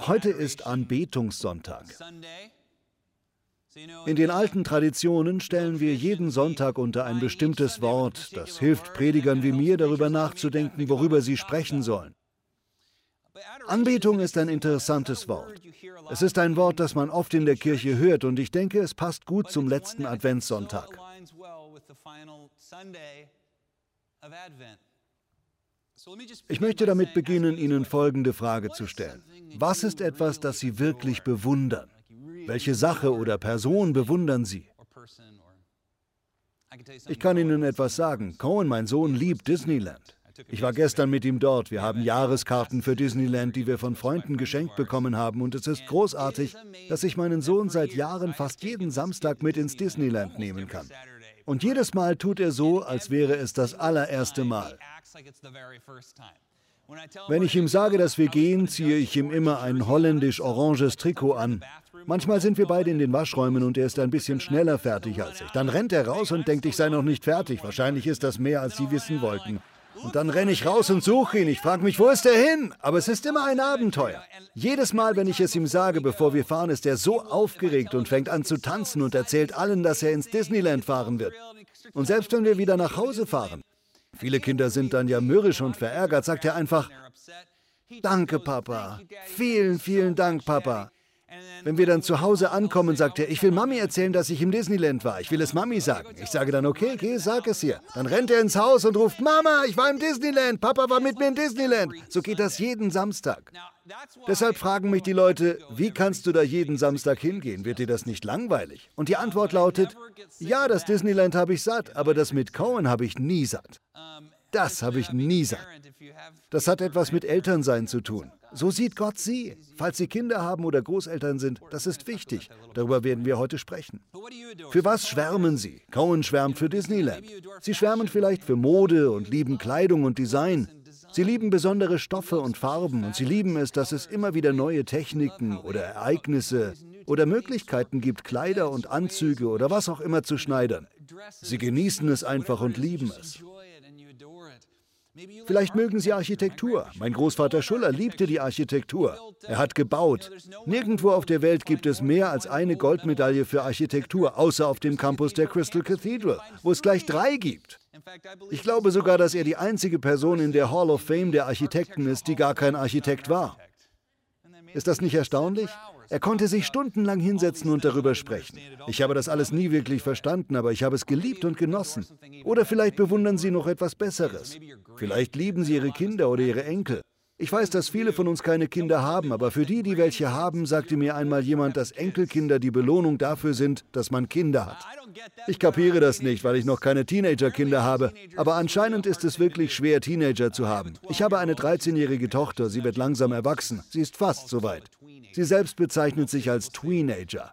Heute ist Anbetungssonntag. In den alten Traditionen stellen wir jeden Sonntag unter ein bestimmtes Wort, das hilft Predigern wie mir darüber nachzudenken, worüber sie sprechen sollen. Anbetung ist ein interessantes Wort. Es ist ein Wort, das man oft in der Kirche hört und ich denke, es passt gut zum letzten Adventssonntag. Ich möchte damit beginnen, Ihnen folgende Frage zu stellen. Was ist etwas, das Sie wirklich bewundern? Welche Sache oder Person bewundern Sie? Ich kann Ihnen etwas sagen. Cohen, mein Sohn, liebt Disneyland. Ich war gestern mit ihm dort. Wir haben Jahreskarten für Disneyland, die wir von Freunden geschenkt bekommen haben. Und es ist großartig, dass ich meinen Sohn seit Jahren fast jeden Samstag mit ins Disneyland nehmen kann. Und jedes Mal tut er so, als wäre es das allererste Mal. Wenn ich ihm sage, dass wir gehen, ziehe ich ihm immer ein holländisch-oranges Trikot an. Manchmal sind wir beide in den Waschräumen und er ist ein bisschen schneller fertig als ich. Dann rennt er raus und denkt, ich sei noch nicht fertig. Wahrscheinlich ist das mehr, als Sie wissen wollten. Und dann renne ich raus und suche ihn. Ich frage mich, wo ist er hin? Aber es ist immer ein Abenteuer. Jedes Mal, wenn ich es ihm sage, bevor wir fahren, ist er so aufgeregt und fängt an zu tanzen und erzählt allen, dass er ins Disneyland fahren wird. Und selbst wenn wir wieder nach Hause fahren, viele Kinder sind dann ja mürrisch und verärgert, sagt er einfach, Danke, Papa. Vielen, vielen Dank, Papa. Wenn wir dann zu Hause ankommen, sagt er, ich will Mami erzählen, dass ich im Disneyland war. Ich will es Mami sagen. Ich sage dann, okay, geh, sag es ihr. Dann rennt er ins Haus und ruft, Mama, ich war im Disneyland. Papa war mit mir im Disneyland. So geht das jeden Samstag. Deshalb fragen mich die Leute, wie kannst du da jeden Samstag hingehen? Wird dir das nicht langweilig? Und die Antwort lautet, ja, das Disneyland habe ich satt, aber das mit Cohen habe ich nie satt. Das habe ich nie satt. Das hat etwas mit Elternsein zu tun. So sieht Gott sie. Falls Sie Kinder haben oder Großeltern sind, das ist wichtig. Darüber werden wir heute sprechen. Für was schwärmen Sie? Cohen schwärmt für Disneyland. Sie schwärmen vielleicht für Mode und lieben Kleidung und Design. Sie lieben besondere Stoffe und Farben und sie lieben es, dass es immer wieder neue Techniken oder Ereignisse oder Möglichkeiten gibt, Kleider und Anzüge oder was auch immer zu schneidern. Sie genießen es einfach und lieben es. Vielleicht mögen Sie Architektur. Mein Großvater Schuller liebte die Architektur. Er hat gebaut. Nirgendwo auf der Welt gibt es mehr als eine Goldmedaille für Architektur, außer auf dem Campus der Crystal Cathedral, wo es gleich drei gibt. Ich glaube sogar, dass er die einzige Person in der Hall of Fame der Architekten ist, die gar kein Architekt war. Ist das nicht erstaunlich? Er konnte sich stundenlang hinsetzen und darüber sprechen. Ich habe das alles nie wirklich verstanden, aber ich habe es geliebt und genossen. Oder vielleicht bewundern Sie noch etwas Besseres. Vielleicht lieben Sie Ihre Kinder oder Ihre Enkel. Ich weiß, dass viele von uns keine Kinder haben, aber für die, die welche haben, sagte mir einmal jemand, dass Enkelkinder die Belohnung dafür sind, dass man Kinder hat. Ich kapiere das nicht, weil ich noch keine Teenagerkinder habe, aber anscheinend ist es wirklich schwer, Teenager zu haben. Ich habe eine 13-jährige Tochter, sie wird langsam erwachsen, sie ist fast soweit. Sie selbst bezeichnet sich als Teenager.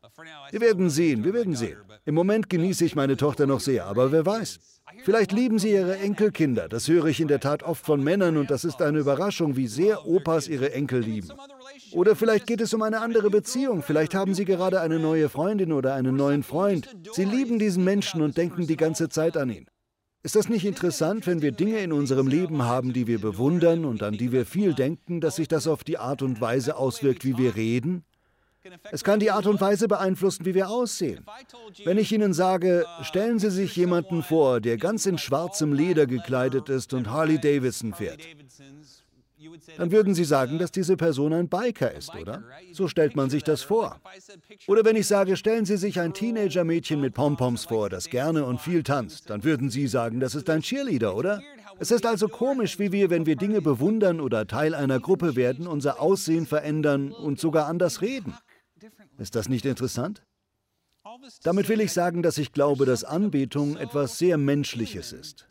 Wir werden sehen, wir werden sehen. Im Moment genieße ich meine Tochter noch sehr, aber wer weiß. Vielleicht lieben sie ihre Enkelkinder. Das höre ich in der Tat oft von Männern und das ist eine Überraschung, wie sehr Opas ihre Enkel lieben. Oder vielleicht geht es um eine andere Beziehung. Vielleicht haben sie gerade eine neue Freundin oder einen neuen Freund. Sie lieben diesen Menschen und denken die ganze Zeit an ihn. Ist das nicht interessant, wenn wir Dinge in unserem Leben haben, die wir bewundern und an die wir viel denken, dass sich das auf die Art und Weise auswirkt, wie wir reden? Es kann die Art und Weise beeinflussen, wie wir aussehen. Wenn ich Ihnen sage, stellen Sie sich jemanden vor, der ganz in schwarzem Leder gekleidet ist und Harley Davidson fährt dann würden Sie sagen, dass diese Person ein Biker ist, oder? So stellt man sich das vor. Oder wenn ich sage, stellen Sie sich ein Teenager-Mädchen mit Pompoms vor, das gerne und viel tanzt, dann würden Sie sagen, das ist ein Cheerleader, oder? Es ist also komisch, wie wir, wenn wir Dinge bewundern oder Teil einer Gruppe werden, unser Aussehen verändern und sogar anders reden. Ist das nicht interessant? Damit will ich sagen, dass ich glaube, dass Anbetung etwas sehr Menschliches ist.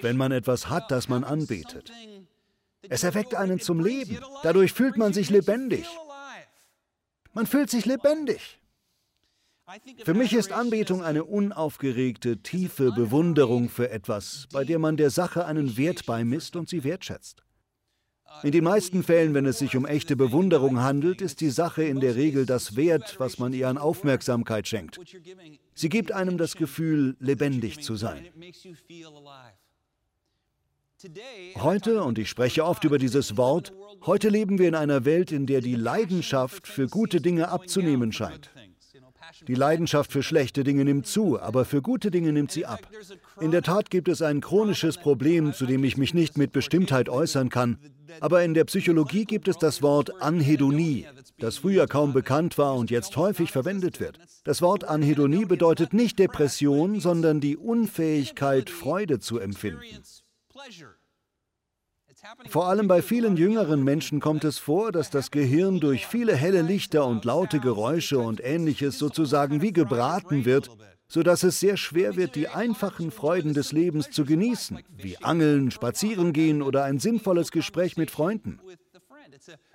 Wenn man etwas hat, das man anbetet. Es erweckt einen zum Leben. Dadurch fühlt man sich lebendig. Man fühlt sich lebendig. Für mich ist Anbetung eine unaufgeregte, tiefe Bewunderung für etwas, bei der man der Sache einen Wert beimisst und sie wertschätzt. In den meisten Fällen, wenn es sich um echte Bewunderung handelt, ist die Sache in der Regel das Wert, was man ihr an Aufmerksamkeit schenkt. Sie gibt einem das Gefühl, lebendig zu sein. Heute, und ich spreche oft über dieses Wort, heute leben wir in einer Welt, in der die Leidenschaft für gute Dinge abzunehmen scheint. Die Leidenschaft für schlechte Dinge nimmt zu, aber für gute Dinge nimmt sie ab. In der Tat gibt es ein chronisches Problem, zu dem ich mich nicht mit Bestimmtheit äußern kann, aber in der Psychologie gibt es das Wort Anhedonie, das früher kaum bekannt war und jetzt häufig verwendet wird. Das Wort Anhedonie bedeutet nicht Depression, sondern die Unfähigkeit, Freude zu empfinden. Vor allem bei vielen jüngeren Menschen kommt es vor, dass das Gehirn durch viele helle Lichter und laute Geräusche und ähnliches sozusagen wie gebraten wird, sodass es sehr schwer wird, die einfachen Freuden des Lebens zu genießen, wie Angeln, Spazierengehen oder ein sinnvolles Gespräch mit Freunden.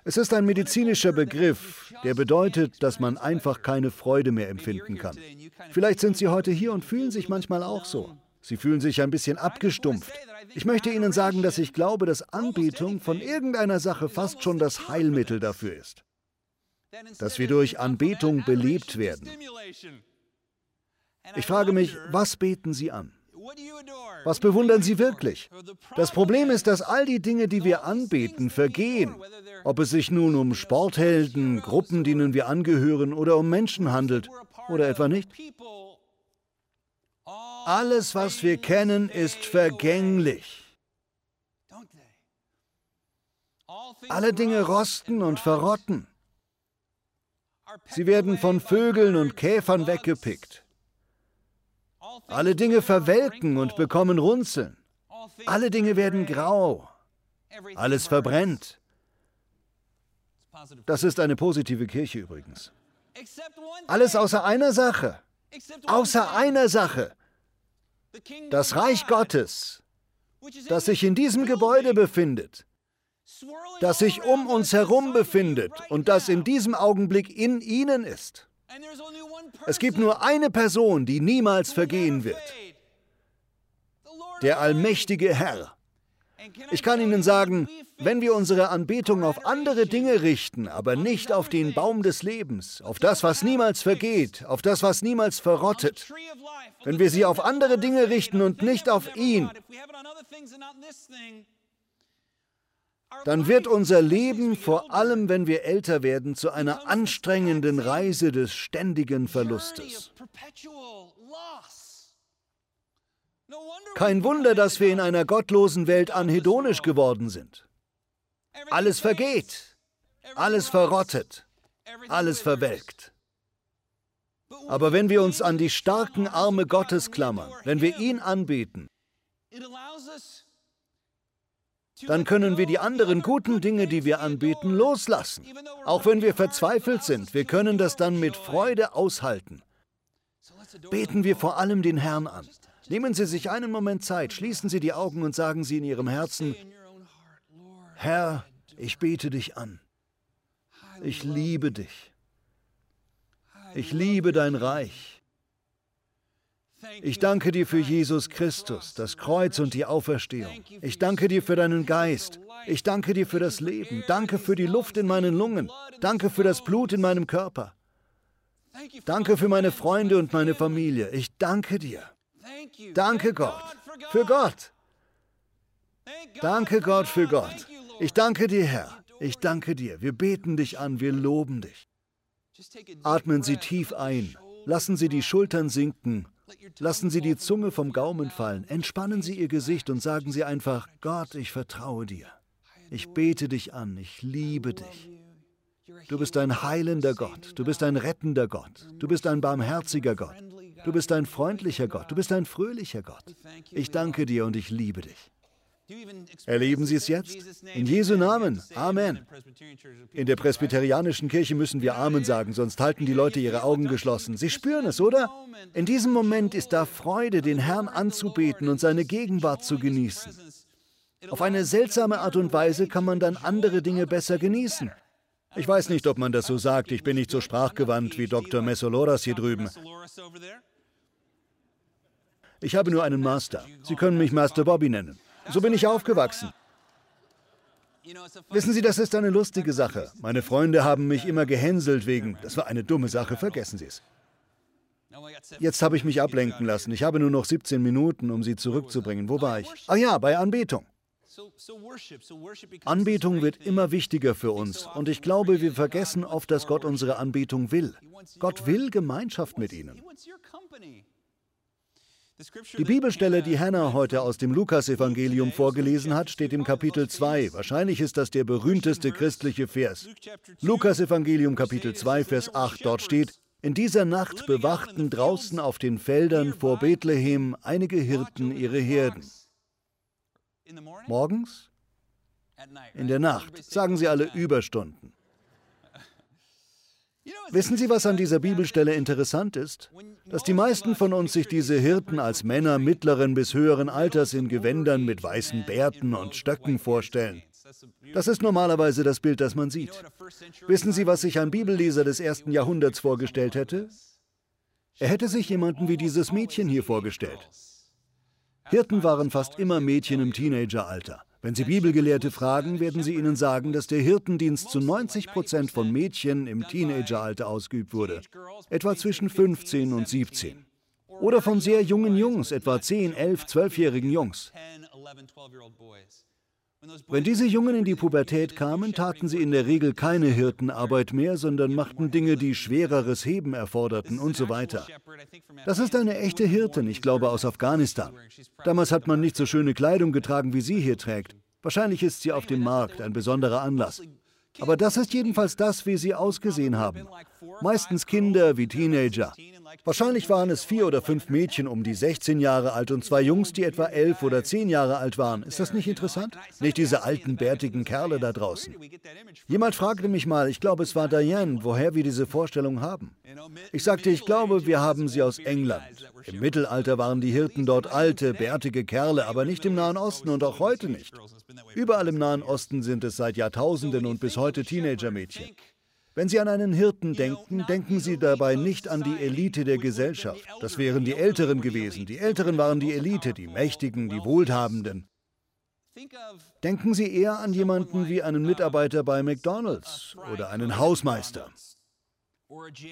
Es ist ein medizinischer Begriff, der bedeutet, dass man einfach keine Freude mehr empfinden kann. Vielleicht sind Sie heute hier und fühlen sich manchmal auch so. Sie fühlen sich ein bisschen abgestumpft. Ich möchte Ihnen sagen, dass ich glaube, dass Anbetung von irgendeiner Sache fast schon das Heilmittel dafür ist. Dass wir durch Anbetung belebt werden. Ich frage mich, was beten Sie an? Was bewundern Sie wirklich? Das Problem ist, dass all die Dinge, die wir anbeten, vergehen. Ob es sich nun um Sporthelden, Gruppen, denen wir angehören, oder um Menschen handelt, oder etwa nicht. Alles, was wir kennen, ist vergänglich. Alle Dinge rosten und verrotten. Sie werden von Vögeln und Käfern weggepickt. Alle Dinge verwelken und bekommen Runzeln. Alle Dinge werden grau. Alles verbrennt. Das ist eine positive Kirche übrigens. Alles außer einer Sache. Außer einer Sache das Reich Gottes, das sich in diesem Gebäude befindet, das sich um uns herum befindet und das in diesem Augenblick in ihnen ist. Es gibt nur eine Person, die niemals vergehen wird. Der allmächtige Herr. Ich kann Ihnen sagen, wenn wir unsere Anbetung auf andere Dinge richten, aber nicht auf den Baum des Lebens, auf das, was niemals vergeht, auf das, was niemals verrottet, wenn wir sie auf andere Dinge richten und nicht auf ihn, dann wird unser Leben, vor allem wenn wir älter werden, zu einer anstrengenden Reise des ständigen Verlustes. Kein Wunder, dass wir in einer gottlosen Welt anhedonisch geworden sind. Alles vergeht, alles verrottet, alles verwelkt. Aber wenn wir uns an die starken Arme Gottes klammern, wenn wir ihn anbeten, dann können wir die anderen guten Dinge, die wir anbeten, loslassen. Auch wenn wir verzweifelt sind, wir können das dann mit Freude aushalten. Beten wir vor allem den Herrn an. Nehmen Sie sich einen Moment Zeit, schließen Sie die Augen und sagen Sie in Ihrem Herzen, Herr, ich bete dich an. Ich liebe dich. Ich liebe dein Reich. Ich danke dir für Jesus Christus, das Kreuz und die Auferstehung. Ich danke dir für deinen Geist. Ich danke dir für das Leben. Danke für die Luft in meinen Lungen. Danke für das Blut in meinem Körper. Danke für meine Freunde und meine Familie. Ich danke dir. Danke Gott für Gott. Danke Gott für Gott. Ich danke dir, Herr. Ich danke dir. Wir beten dich an, wir loben dich. Atmen Sie tief ein. Lassen Sie die Schultern sinken. Lassen Sie die Zunge vom Gaumen fallen. Entspannen Sie Ihr Gesicht und sagen Sie einfach, Gott, ich vertraue dir. Ich bete dich an. Ich liebe dich. Du bist ein heilender Gott. Du bist ein rettender Gott. Du bist ein barmherziger Gott. Du bist ein freundlicher Gott. Du bist ein fröhlicher Gott. Ich danke dir und ich liebe dich. Erleben Sie es jetzt? In Jesu Namen. Amen. In der presbyterianischen Kirche müssen wir Amen sagen, sonst halten die Leute ihre Augen geschlossen. Sie spüren es, oder? In diesem Moment ist da Freude, den Herrn anzubeten und seine Gegenwart zu genießen. Auf eine seltsame Art und Weise kann man dann andere Dinge besser genießen. Ich weiß nicht, ob man das so sagt. Ich bin nicht so sprachgewandt wie Dr. Messoloras hier drüben. Ich habe nur einen Master. Sie können mich Master Bobby nennen. So bin ich aufgewachsen. Wissen Sie, das ist eine lustige Sache. Meine Freunde haben mich immer gehänselt wegen, das war eine dumme Sache, vergessen Sie es. Jetzt habe ich mich ablenken lassen. Ich habe nur noch 17 Minuten, um Sie zurückzubringen. Wo war ich? Ah ja, bei Anbetung. Anbetung wird immer wichtiger für uns und ich glaube, wir vergessen oft, dass Gott unsere Anbetung will. Gott will Gemeinschaft mit ihnen. Die Bibelstelle, die Hannah heute aus dem Lukasevangelium vorgelesen hat, steht im Kapitel 2. Wahrscheinlich ist das der berühmteste christliche Vers. Lukasevangelium Kapitel 2, Vers 8. Dort steht, in dieser Nacht bewachten draußen auf den Feldern vor Bethlehem einige Hirten ihre Herden. Morgens? In der Nacht, sagen sie alle Überstunden. Wissen Sie, was an dieser Bibelstelle interessant ist? Dass die meisten von uns sich diese Hirten als Männer mittleren bis höheren Alters in Gewändern mit weißen Bärten und Stöcken vorstellen. Das ist normalerweise das Bild, das man sieht. Wissen Sie, was sich ein Bibelleser des ersten Jahrhunderts vorgestellt hätte? Er hätte sich jemanden wie dieses Mädchen hier vorgestellt. Hirten waren fast immer Mädchen im Teenageralter. Wenn Sie Bibelgelehrte fragen, werden sie Ihnen sagen, dass der Hirtendienst zu 90 Prozent von Mädchen im Teenageralter ausgeübt wurde, etwa zwischen 15 und 17. Oder von sehr jungen Jungs, etwa 10, 11, 12-jährigen Jungs. Wenn diese Jungen in die Pubertät kamen, taten sie in der Regel keine Hirtenarbeit mehr, sondern machten Dinge, die schwereres Heben erforderten und so weiter. Das ist eine echte Hirtin, ich glaube aus Afghanistan. Damals hat man nicht so schöne Kleidung getragen, wie sie hier trägt. Wahrscheinlich ist sie auf dem Markt, ein besonderer Anlass. Aber das ist jedenfalls das, wie sie ausgesehen haben. Meistens Kinder wie Teenager. Wahrscheinlich waren es vier oder fünf Mädchen um die 16 Jahre alt und zwei Jungs, die etwa elf oder zehn Jahre alt waren. Ist das nicht interessant? Nicht diese alten, bärtigen Kerle da draußen. Jemand fragte mich mal, ich glaube, es war Diane, woher wir diese Vorstellung haben. Ich sagte, ich glaube, wir haben sie aus England. Im Mittelalter waren die Hirten dort alte, bärtige Kerle, aber nicht im Nahen Osten und auch heute nicht. Überall im Nahen Osten sind es seit Jahrtausenden und bis heute Teenagermädchen. Wenn Sie an einen Hirten denken, denken Sie dabei nicht an die Elite der Gesellschaft. Das wären die Älteren gewesen. Die Älteren waren die Elite, die Mächtigen, die Wohlhabenden. Denken Sie eher an jemanden wie einen Mitarbeiter bei McDonald's oder einen Hausmeister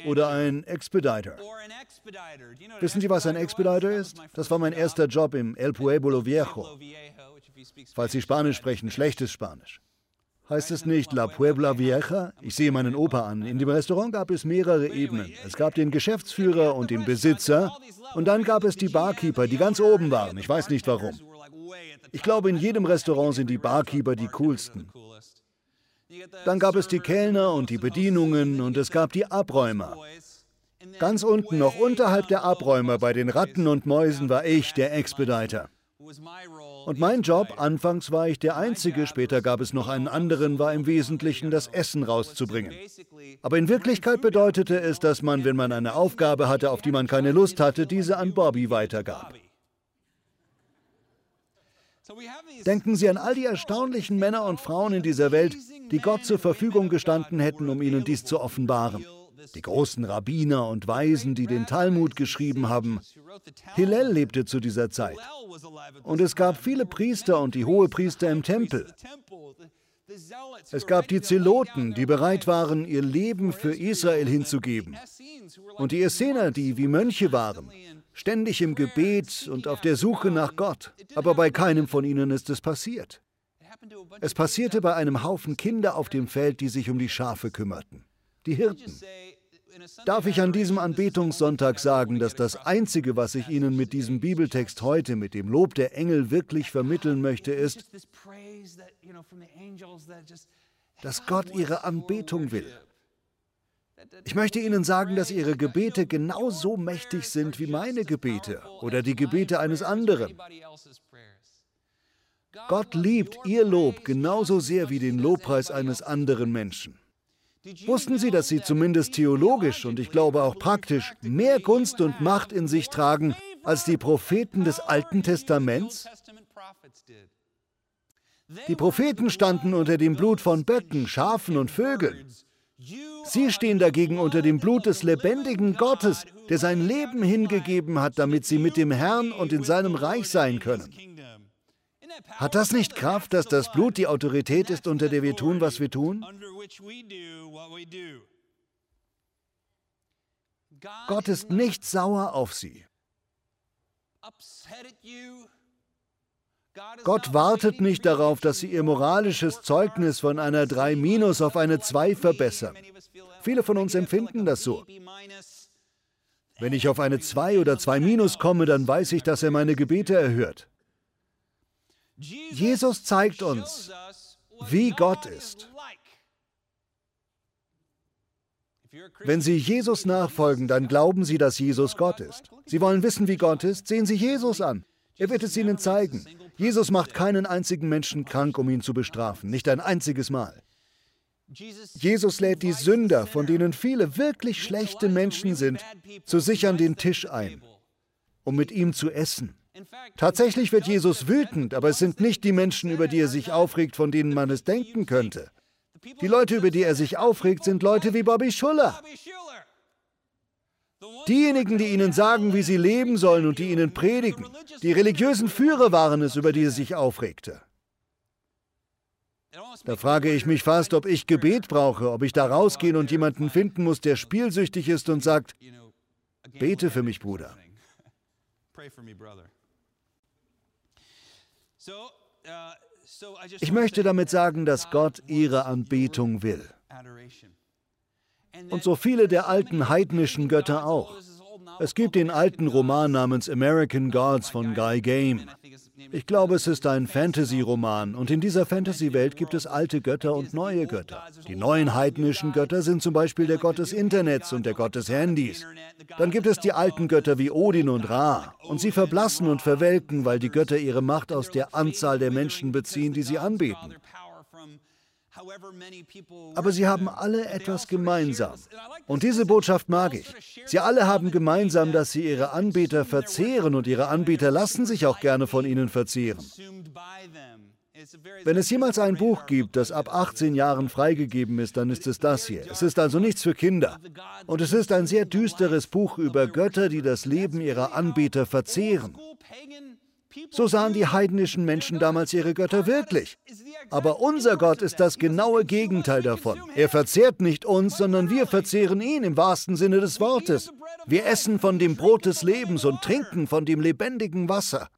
oder einen Expediter. Wissen Sie, was ein Expediter ist? Das war mein erster Job im El Pueblo Viejo. Falls Sie Spanisch sprechen, schlechtes Spanisch. Heißt es nicht La Puebla Vieja? Ich sehe meinen Opa an. In dem Restaurant gab es mehrere Ebenen. Es gab den Geschäftsführer und den Besitzer und dann gab es die Barkeeper, die ganz oben waren. Ich weiß nicht warum. Ich glaube, in jedem Restaurant sind die Barkeeper die coolsten. Dann gab es die Kellner und die Bedienungen und es gab die Abräumer. Ganz unten, noch unterhalb der Abräumer, bei den Ratten und Mäusen, war ich der Expediter. Und mein Job, anfangs war ich der Einzige, später gab es noch einen anderen, war im Wesentlichen das Essen rauszubringen. Aber in Wirklichkeit bedeutete es, dass man, wenn man eine Aufgabe hatte, auf die man keine Lust hatte, diese an Bobby weitergab. Denken Sie an all die erstaunlichen Männer und Frauen in dieser Welt, die Gott zur Verfügung gestanden hätten, um ihnen dies zu offenbaren die großen Rabbiner und Weisen, die den Talmud geschrieben haben. Hillel lebte zu dieser Zeit. Und es gab viele Priester und die Hohepriester im Tempel. Es gab die Zeloten, die bereit waren, ihr Leben für Israel hinzugeben. Und die Essener, die wie Mönche waren, ständig im Gebet und auf der Suche nach Gott. Aber bei keinem von ihnen ist es passiert. Es passierte bei einem Haufen Kinder auf dem Feld, die sich um die Schafe kümmerten. Die Hirten. Darf ich an diesem Anbetungssonntag sagen, dass das Einzige, was ich Ihnen mit diesem Bibeltext heute, mit dem Lob der Engel wirklich vermitteln möchte, ist, dass Gott Ihre Anbetung will. Ich möchte Ihnen sagen, dass Ihre Gebete genauso mächtig sind wie meine Gebete oder die Gebete eines anderen. Gott liebt Ihr Lob genauso sehr wie den Lobpreis eines anderen Menschen. Wussten Sie, dass Sie zumindest theologisch und ich glaube auch praktisch mehr Gunst und Macht in sich tragen als die Propheten des Alten Testaments? Die Propheten standen unter dem Blut von Böcken, Schafen und Vögeln. Sie stehen dagegen unter dem Blut des lebendigen Gottes, der sein Leben hingegeben hat, damit sie mit dem Herrn und in seinem Reich sein können. Hat das nicht Kraft, dass das Blut die Autorität ist, unter der wir tun, was wir tun? Gott ist nicht sauer auf sie. Gott wartet nicht darauf, dass Sie Ihr moralisches Zeugnis von einer 3 minus auf eine 2 verbessern. Viele von uns empfinden das so. Wenn ich auf eine 2 oder 2 minus komme, dann weiß ich, dass er meine Gebete erhört. Jesus zeigt uns, wie Gott ist. Wenn Sie Jesus nachfolgen, dann glauben Sie, dass Jesus Gott ist. Sie wollen wissen, wie Gott ist, sehen Sie Jesus an. Er wird es Ihnen zeigen. Jesus macht keinen einzigen Menschen krank, um ihn zu bestrafen, nicht ein einziges Mal. Jesus lädt die Sünder, von denen viele wirklich schlechte Menschen sind, zu sich an den Tisch ein, um mit ihm zu essen. Tatsächlich wird Jesus wütend, aber es sind nicht die Menschen, über die er sich aufregt, von denen man es denken könnte. Die Leute, über die er sich aufregt, sind Leute wie Bobby Schuller. Diejenigen, die ihnen sagen, wie sie leben sollen und die ihnen predigen. Die religiösen Führer waren es, über die er sich aufregte. Da frage ich mich fast, ob ich Gebet brauche, ob ich da rausgehen und jemanden finden muss, der spielsüchtig ist und sagt, bete für mich, Bruder. Ich möchte damit sagen, dass Gott ihre Anbetung will. Und so viele der alten heidnischen Götter auch. Es gibt den alten Roman namens American Gods von Guy Game. Ich glaube, es ist ein Fantasy-Roman und in dieser Fantasy-Welt gibt es alte Götter und neue Götter. Die neuen heidnischen Götter sind zum Beispiel der Gott des Internets und der Gott des Handys. Dann gibt es die alten Götter wie Odin und Ra und sie verblassen und verwelken, weil die Götter ihre Macht aus der Anzahl der Menschen beziehen, die sie anbeten. Aber sie haben alle etwas gemeinsam. Und diese Botschaft mag ich. Sie alle haben gemeinsam, dass sie ihre Anbeter verzehren und ihre Anbeter lassen sich auch gerne von ihnen verzehren. Wenn es jemals ein Buch gibt, das ab 18 Jahren freigegeben ist, dann ist es das hier. Es ist also nichts für Kinder. Und es ist ein sehr düsteres Buch über Götter, die das Leben ihrer Anbeter verzehren. So sahen die heidnischen Menschen damals ihre Götter wirklich. Aber unser Gott ist das genaue Gegenteil davon. Er verzehrt nicht uns, sondern wir verzehren ihn im wahrsten Sinne des Wortes. Wir essen von dem Brot des Lebens und trinken von dem lebendigen Wasser.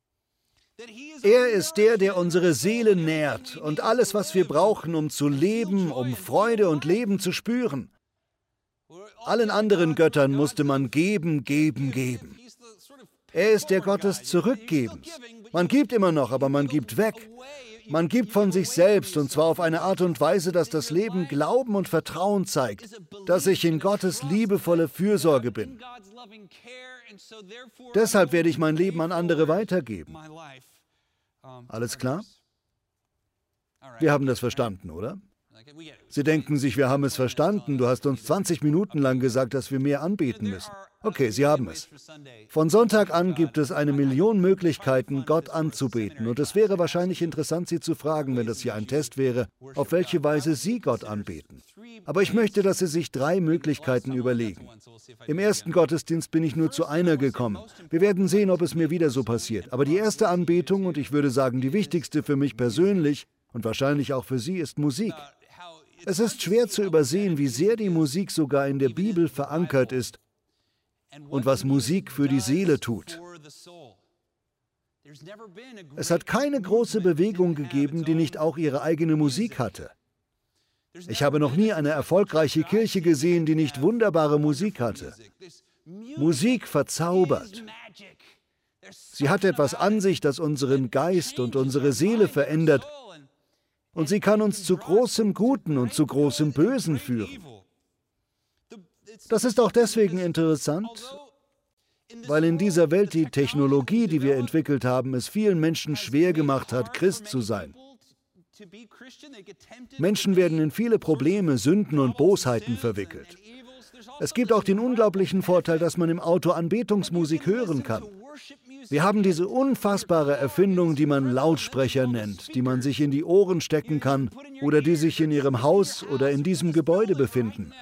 Er ist der, der unsere Seele nährt und alles, was wir brauchen, um zu leben, um Freude und Leben zu spüren. Allen anderen Göttern musste man geben, geben, geben. Er ist der Gott des Zurückgebens. Man gibt immer noch, aber man gibt weg. Man gibt von sich selbst und zwar auf eine Art und Weise, dass das Leben Glauben und Vertrauen zeigt, dass ich in Gottes liebevolle Fürsorge bin. Deshalb werde ich mein Leben an andere weitergeben. Alles klar? Wir haben das verstanden, oder? Sie denken sich, wir haben es verstanden. Du hast uns 20 Minuten lang gesagt, dass wir mehr anbeten müssen. Okay, Sie haben es. Von Sonntag an gibt es eine Million Möglichkeiten, Gott anzubeten. Und es wäre wahrscheinlich interessant, Sie zu fragen, wenn das hier ein Test wäre, auf welche Weise Sie Gott anbeten. Aber ich möchte, dass Sie sich drei Möglichkeiten überlegen. Im ersten Gottesdienst bin ich nur zu einer gekommen. Wir werden sehen, ob es mir wieder so passiert. Aber die erste Anbetung, und ich würde sagen die wichtigste für mich persönlich und wahrscheinlich auch für Sie, ist Musik. Es ist schwer zu übersehen, wie sehr die Musik sogar in der Bibel verankert ist und was Musik für die Seele tut. Es hat keine große Bewegung gegeben, die nicht auch ihre eigene Musik hatte. Ich habe noch nie eine erfolgreiche Kirche gesehen, die nicht wunderbare Musik hatte. Musik verzaubert. Sie hat etwas an sich, das unseren Geist und unsere Seele verändert. Und sie kann uns zu großem Guten und zu großem Bösen führen. Das ist auch deswegen interessant, weil in dieser Welt die Technologie, die wir entwickelt haben, es vielen Menschen schwer gemacht hat, Christ zu sein. Menschen werden in viele Probleme, Sünden und Bosheiten verwickelt. Es gibt auch den unglaublichen Vorteil, dass man im Auto Anbetungsmusik hören kann. Wir haben diese unfassbare Erfindung, die man Lautsprecher nennt, die man sich in die Ohren stecken kann oder die sich in Ihrem Haus oder in diesem Gebäude befinden.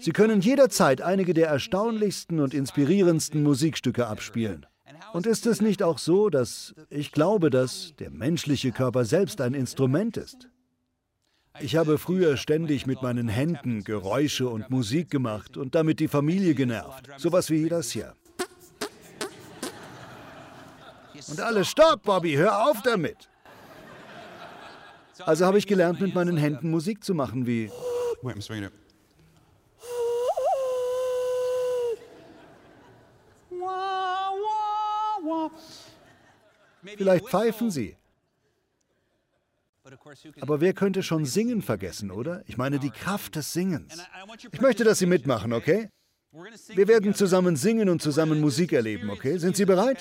Sie können jederzeit einige der erstaunlichsten und inspirierendsten Musikstücke abspielen. Und ist es nicht auch so, dass ich glaube, dass der menschliche Körper selbst ein Instrument ist? Ich habe früher ständig mit meinen Händen Geräusche und Musik gemacht und damit die Familie genervt. Sowas wie das hier. Und alle, stopp, Bobby, hör auf damit. Also habe ich gelernt, mit meinen Händen Musik zu machen, wie. Vielleicht pfeifen Sie. Aber wer könnte schon Singen vergessen, oder? Ich meine die Kraft des Singens. Ich möchte, dass Sie mitmachen, okay? Wir werden zusammen singen und zusammen Musik erleben, okay? Sind Sie bereit?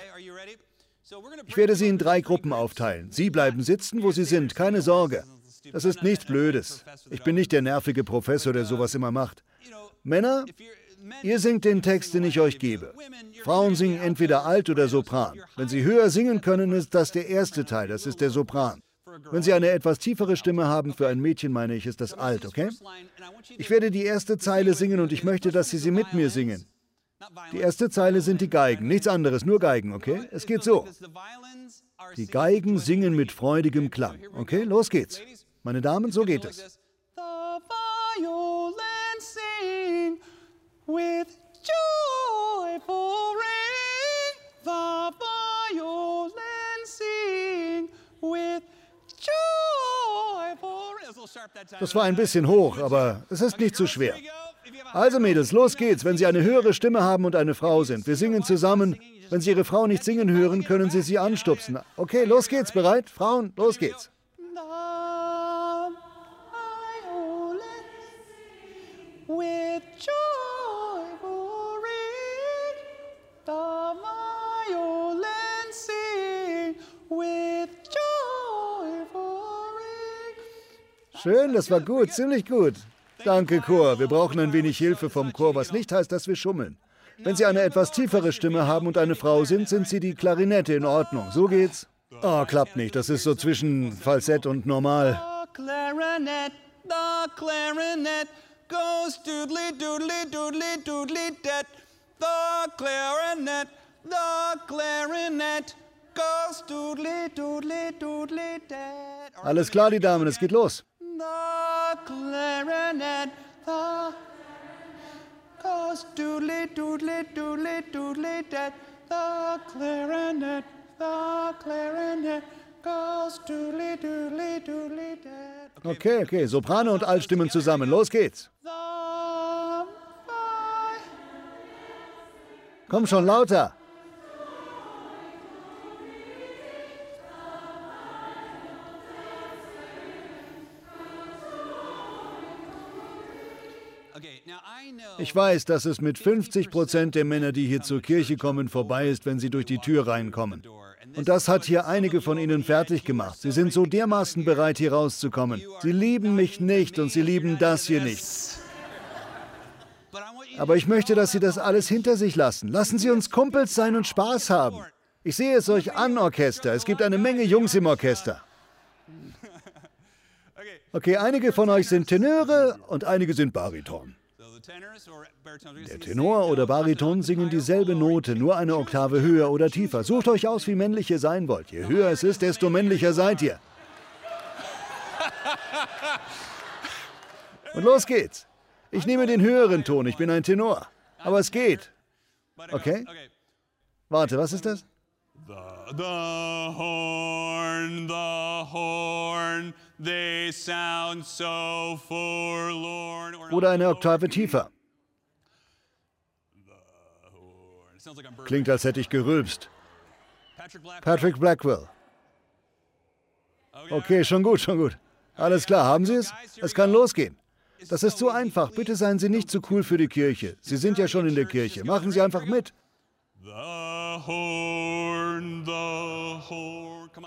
Ich werde Sie in drei Gruppen aufteilen. Sie bleiben sitzen, wo Sie sind, keine Sorge. Das ist nichts Blödes. Ich bin nicht der nervige Professor, der sowas immer macht. Männer, ihr singt den Text, den ich euch gebe. Frauen singen entweder Alt oder Sopran. Wenn sie höher singen können, ist das der erste Teil, das ist der Sopran. Wenn Sie eine etwas tiefere Stimme haben, für ein Mädchen meine ich, ist das alt, okay? Ich werde die erste Zeile singen und ich möchte, dass Sie sie mit mir singen. Die erste Zeile sind die Geigen, nichts anderes, nur Geigen, okay? Es geht so. Die Geigen singen mit freudigem Klang, okay? Los geht's. Meine Damen, so geht es. das war ein bisschen hoch, aber es ist nicht zu schwer. Also Mädels, los geht's, wenn Sie eine höhere Stimme haben und eine Frau sind. Wir singen zusammen. Wenn Sie Ihre Frau nicht singen hören, können Sie sie anstupsen. Okay, los geht's, bereit? Frauen, los geht's. Schön, das war gut, ziemlich gut. Danke, Chor. Wir brauchen ein wenig Hilfe vom Chor, was nicht heißt, dass wir schummeln. Wenn Sie eine etwas tiefere Stimme haben und eine Frau sind, sind Sie die Klarinette in Ordnung. So geht's. Oh, klappt nicht. Das ist so zwischen Falsett und normal. The clarinet, the clarinet goes doodly doodly doodly doodly dead. The clarinet, the clarinet goes doodly doodly doodly dead. Alles klar, die Damen, es geht los the clarinet, goes doodly doodly doodly doodly dead. The clarinet, the clarinet goes doodly doodly doodly dead. Okay, okay, Soprano und Altstimmen zusammen. Los geht's. Komm schon lauter. Ich weiß, dass es mit 50 Prozent der Männer, die hier zur Kirche kommen, vorbei ist, wenn sie durch die Tür reinkommen. Und das hat hier einige von ihnen fertig gemacht. Sie sind so dermaßen bereit, hier rauszukommen. Sie lieben mich nicht und sie lieben das hier nicht. Aber ich möchte, dass Sie das alles hinter sich lassen. Lassen Sie uns Kumpels sein und Spaß haben. Ich sehe es euch an, Orchester. Es gibt eine Menge Jungs im Orchester. Okay, einige von euch sind Tenöre und einige sind Bariton. Der Tenor oder Bariton singen dieselbe Note, nur eine Oktave höher oder tiefer. Sucht euch aus, wie männlich ihr sein wollt. Je höher es ist, desto männlicher seid ihr. Und los geht's. Ich nehme den höheren Ton, ich bin ein Tenor. Aber es geht. Okay? Warte, was ist das? The, the horn, the horn, they sound so forlorn. Oder eine Oktave tiefer. Klingt, als hätte ich gerülpst. Patrick Blackwell. Okay, schon gut, schon gut. Alles klar, haben Sie es? Es kann losgehen. Das ist so einfach. Bitte seien Sie nicht zu cool für die Kirche. Sie sind ja schon in der Kirche. Machen Sie einfach mit.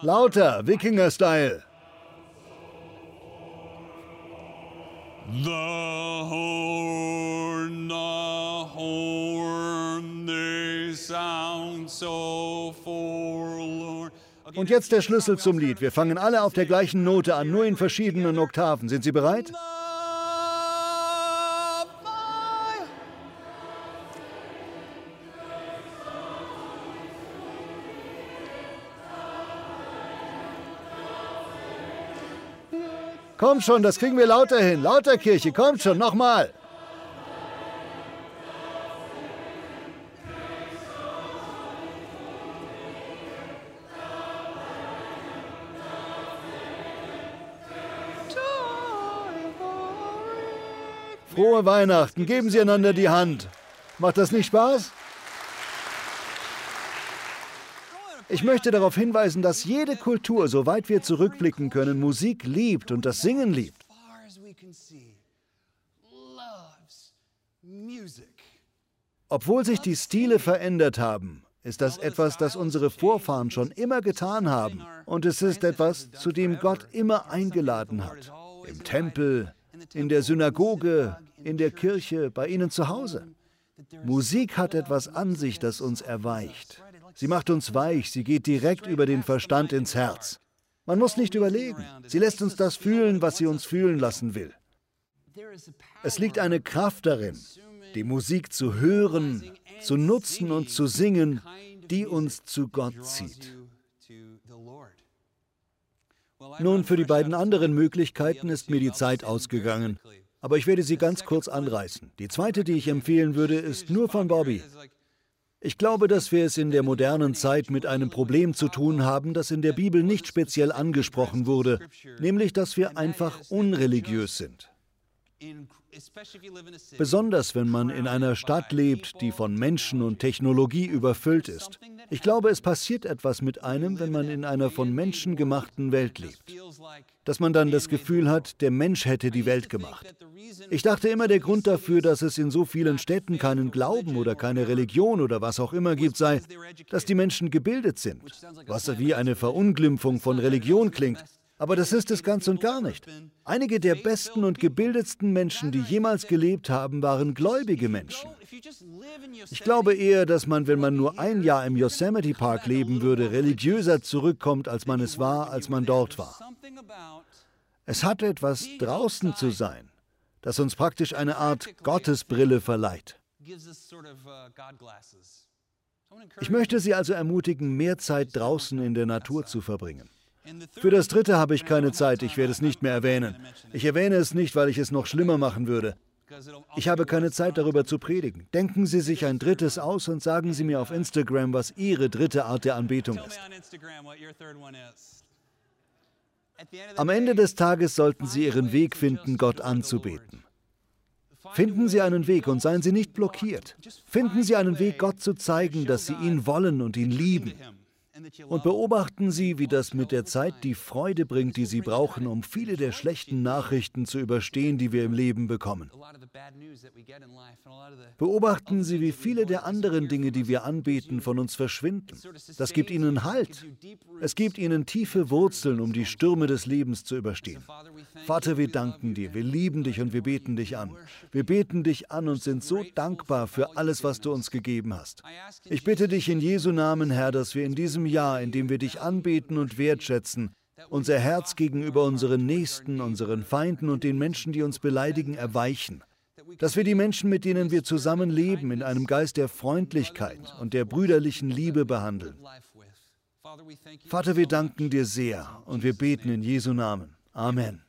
Lauter, Wikinger-Style. The horn, the horn, they sound so forlorn. Und jetzt der Schlüssel zum Lied. Wir fangen alle auf der gleichen Note an, nur in verschiedenen Oktaven. Sind Sie bereit? Komm schon, das kriegen wir lauter hin. Lauter Kirche, kommt schon, nochmal. Frohe Weihnachten, geben Sie einander die Hand. Macht das nicht Spaß? Ich möchte darauf hinweisen, dass jede Kultur, soweit wir zurückblicken können, Musik liebt und das Singen liebt. Obwohl sich die Stile verändert haben, ist das etwas, das unsere Vorfahren schon immer getan haben. Und es ist etwas, zu dem Gott immer eingeladen hat. Im Tempel, in der Synagoge, in der Kirche, bei Ihnen zu Hause. Musik hat etwas an sich, das uns erweicht. Sie macht uns weich, sie geht direkt über den Verstand ins Herz. Man muss nicht überlegen. Sie lässt uns das fühlen, was sie uns fühlen lassen will. Es liegt eine Kraft darin, die Musik zu hören, zu nutzen und zu singen, die uns zu Gott zieht. Nun, für die beiden anderen Möglichkeiten ist mir die Zeit ausgegangen, aber ich werde sie ganz kurz anreißen. Die zweite, die ich empfehlen würde, ist nur von Bobby. Ich glaube, dass wir es in der modernen Zeit mit einem Problem zu tun haben, das in der Bibel nicht speziell angesprochen wurde, nämlich dass wir einfach unreligiös sind. Besonders wenn man in einer Stadt lebt, die von Menschen und Technologie überfüllt ist. Ich glaube, es passiert etwas mit einem, wenn man in einer von Menschen gemachten Welt lebt. Dass man dann das Gefühl hat, der Mensch hätte die Welt gemacht. Ich dachte immer, der Grund dafür, dass es in so vielen Städten keinen Glauben oder keine Religion oder was auch immer gibt, sei, dass die Menschen gebildet sind. Was wie eine Verunglimpfung von Religion klingt. Aber das ist es ganz und gar nicht. Einige der besten und gebildetsten Menschen, die jemals gelebt haben, waren gläubige Menschen. Ich glaube eher, dass man, wenn man nur ein Jahr im Yosemite Park leben würde, religiöser zurückkommt, als man es war, als man dort war. Es hat etwas, draußen zu sein, das uns praktisch eine Art Gottesbrille verleiht. Ich möchte Sie also ermutigen, mehr Zeit draußen in der Natur zu verbringen. Für das dritte habe ich keine Zeit, ich werde es nicht mehr erwähnen. Ich erwähne es nicht, weil ich es noch schlimmer machen würde. Ich habe keine Zeit darüber zu predigen. Denken Sie sich ein drittes aus und sagen Sie mir auf Instagram, was Ihre dritte Art der Anbetung ist. Am Ende des Tages sollten Sie Ihren Weg finden, Gott anzubeten. Finden Sie einen Weg und seien Sie nicht blockiert. Finden Sie einen Weg, Gott zu zeigen, dass Sie ihn wollen und ihn lieben. Und beobachten Sie, wie das mit der Zeit die Freude bringt, die Sie brauchen, um viele der schlechten Nachrichten zu überstehen, die wir im Leben bekommen. Beobachten Sie, wie viele der anderen Dinge, die wir anbeten, von uns verschwinden. Das gibt Ihnen Halt. Es gibt Ihnen tiefe Wurzeln, um die Stürme des Lebens zu überstehen. Vater, wir danken dir, wir lieben dich und wir beten dich an. Wir beten dich an und sind so dankbar für alles, was du uns gegeben hast. Ich bitte dich in Jesu Namen, Herr, dass wir in diesem Jahr, in dem wir dich anbeten und wertschätzen, unser Herz gegenüber unseren Nächsten, unseren Feinden und den Menschen, die uns beleidigen, erweichen. Dass wir die Menschen, mit denen wir zusammenleben, in einem Geist der Freundlichkeit und der brüderlichen Liebe behandeln. Vater, wir danken dir sehr und wir beten in Jesu Namen. Amen.